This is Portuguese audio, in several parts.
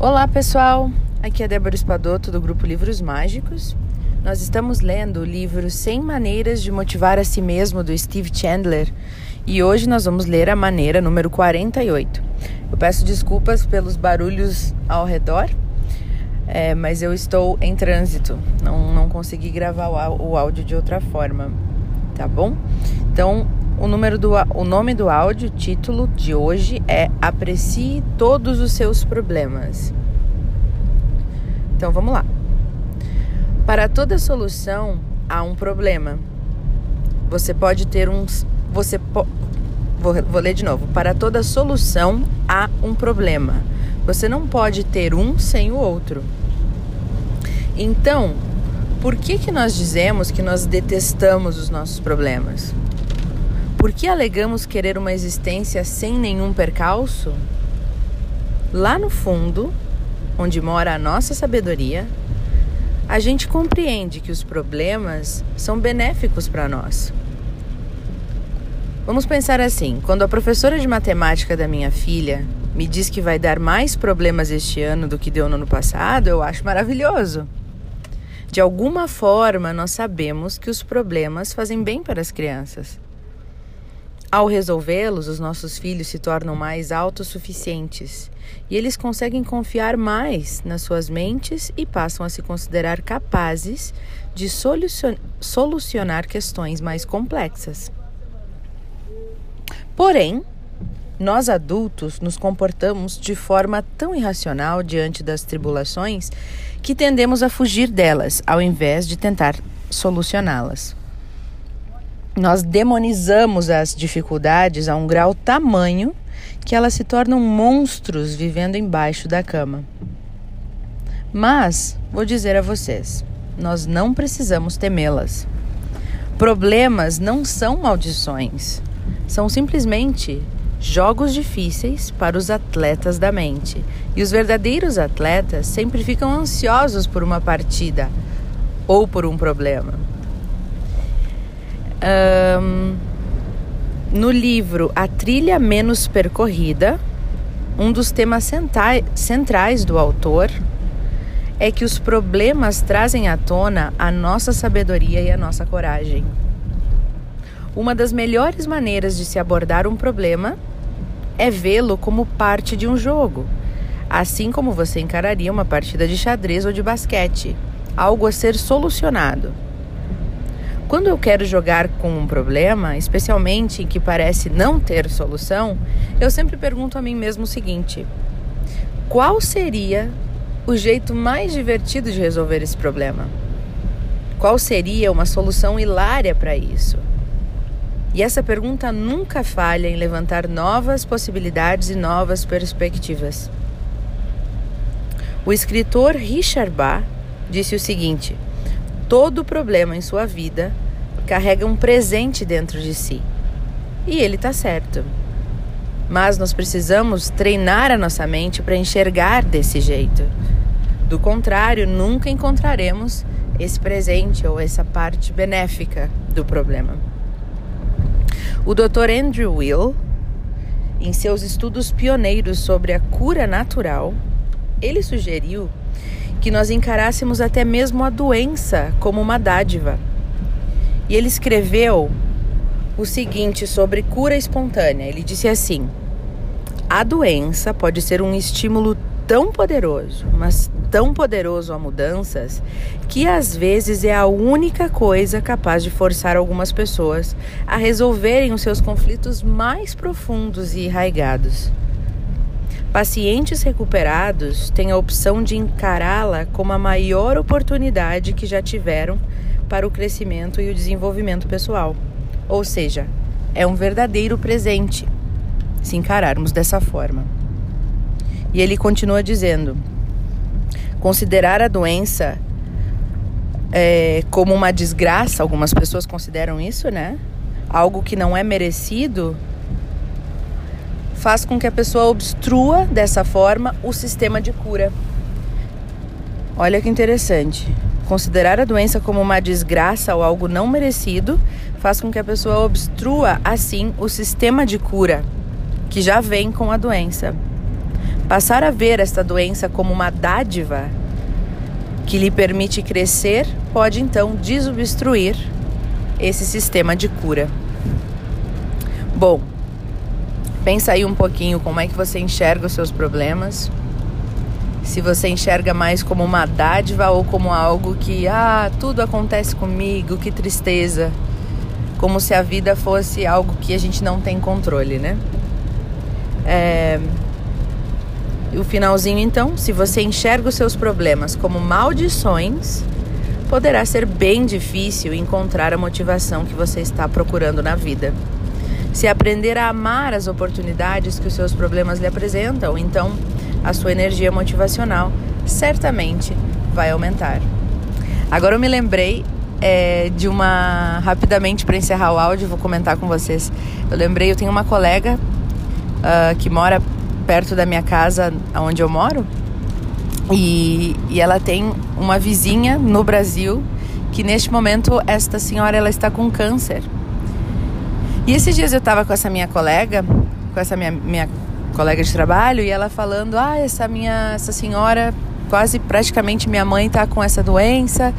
Olá pessoal, aqui é Débora Espadoto do grupo Livros Mágicos. Nós estamos lendo o livro 100 Maneiras de Motivar a Si Mesmo do Steve Chandler e hoje nós vamos ler a maneira número 48. Eu peço desculpas pelos barulhos ao redor, é, mas eu estou em trânsito, não, não consegui gravar o áudio de outra forma, tá bom? Então o, número do, o nome do áudio, título de hoje é Aprecie todos os seus problemas. Então vamos lá. Para toda solução há um problema. Você pode ter um. Você po, vou, vou ler de novo. Para toda solução há um problema. Você não pode ter um sem o outro. Então, por que, que nós dizemos que nós detestamos os nossos problemas? Por que alegamos querer uma existência sem nenhum percalço? Lá no fundo, onde mora a nossa sabedoria, a gente compreende que os problemas são benéficos para nós. Vamos pensar assim: quando a professora de matemática da minha filha me diz que vai dar mais problemas este ano do que deu no ano passado, eu acho maravilhoso. De alguma forma, nós sabemos que os problemas fazem bem para as crianças. Ao resolvê-los, os nossos filhos se tornam mais autossuficientes e eles conseguem confiar mais nas suas mentes e passam a se considerar capazes de solucionar questões mais complexas. Porém, nós adultos nos comportamos de forma tão irracional diante das tribulações que tendemos a fugir delas ao invés de tentar solucioná-las. Nós demonizamos as dificuldades a um grau tamanho que elas se tornam monstros vivendo embaixo da cama. Mas, vou dizer a vocês, nós não precisamos temê-las. Problemas não são maldições, são simplesmente jogos difíceis para os atletas da mente. E os verdadeiros atletas sempre ficam ansiosos por uma partida ou por um problema. Um, no livro A Trilha Menos Percorrida, um dos temas centrais do autor é que os problemas trazem à tona a nossa sabedoria e a nossa coragem. Uma das melhores maneiras de se abordar um problema é vê-lo como parte de um jogo, assim como você encararia uma partida de xadrez ou de basquete, algo a ser solucionado. Quando eu quero jogar com um problema, especialmente que parece não ter solução, eu sempre pergunto a mim mesmo o seguinte: qual seria o jeito mais divertido de resolver esse problema? Qual seria uma solução hilária para isso? E essa pergunta nunca falha em levantar novas possibilidades e novas perspectivas. O escritor Richard Bach disse o seguinte: todo problema em sua vida carrega um presente dentro de si. E ele está certo. Mas nós precisamos treinar a nossa mente para enxergar desse jeito. Do contrário, nunca encontraremos esse presente ou essa parte benéfica do problema. O Dr. Andrew Will, em seus estudos pioneiros sobre a cura natural, ele sugeriu que nós encarássemos até mesmo a doença como uma dádiva. E ele escreveu o seguinte sobre cura espontânea. Ele disse assim: A doença pode ser um estímulo tão poderoso, mas tão poderoso a mudanças, que às vezes é a única coisa capaz de forçar algumas pessoas a resolverem os seus conflitos mais profundos e arraigados. Pacientes recuperados têm a opção de encará-la como a maior oportunidade que já tiveram para o crescimento e o desenvolvimento pessoal. Ou seja, é um verdadeiro presente se encararmos dessa forma. E ele continua dizendo: considerar a doença é, como uma desgraça, algumas pessoas consideram isso, né? Algo que não é merecido, faz com que a pessoa obstrua dessa forma o sistema de cura. Olha que interessante. Considerar a doença como uma desgraça ou algo não merecido faz com que a pessoa obstrua assim o sistema de cura que já vem com a doença. Passar a ver esta doença como uma dádiva que lhe permite crescer pode então desobstruir esse sistema de cura. Bom, pensa aí um pouquinho como é que você enxerga os seus problemas. Se você enxerga mais como uma dádiva ou como algo que, ah, tudo acontece comigo, que tristeza. Como se a vida fosse algo que a gente não tem controle, né? É... O finalzinho, então, se você enxerga os seus problemas como maldições, poderá ser bem difícil encontrar a motivação que você está procurando na vida. Se aprender a amar as oportunidades que os seus problemas lhe apresentam, então a sua energia motivacional certamente vai aumentar. Agora eu me lembrei é, de uma. Rapidamente para encerrar o áudio, vou comentar com vocês. Eu lembrei, eu tenho uma colega uh, que mora perto da minha casa, onde eu moro, e, e ela tem uma vizinha no Brasil que neste momento esta senhora ela está com câncer. E esses dias eu estava com essa minha colega, com essa minha, minha colega de trabalho, e ela falando: "Ah, essa minha essa senhora, quase praticamente minha mãe está com essa doença".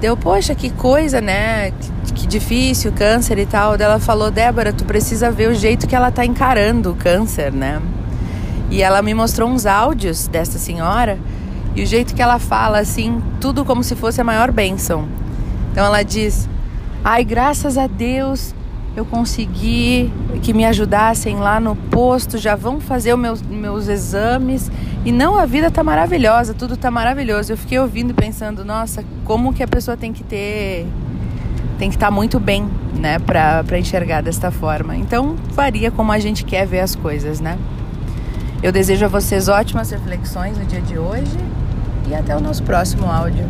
Deu, poxa, que coisa, né? Que, que difícil, câncer e tal. Daí ela falou: "Débora, tu precisa ver o jeito que ela está encarando o câncer, né?" E ela me mostrou uns áudios dessa senhora e o jeito que ela fala, assim, tudo como se fosse a maior bênção. Então ela diz: Ai, graças a Deus eu consegui que me ajudassem lá no posto, já vão fazer os meus, meus exames. E não, a vida tá maravilhosa, tudo tá maravilhoso. Eu fiquei ouvindo pensando, nossa, como que a pessoa tem que ter. Tem que estar tá muito bem, né, pra enxergar desta forma. Então, varia como a gente quer ver as coisas, né? Eu desejo a vocês ótimas reflexões no dia de hoje e até o nosso próximo áudio.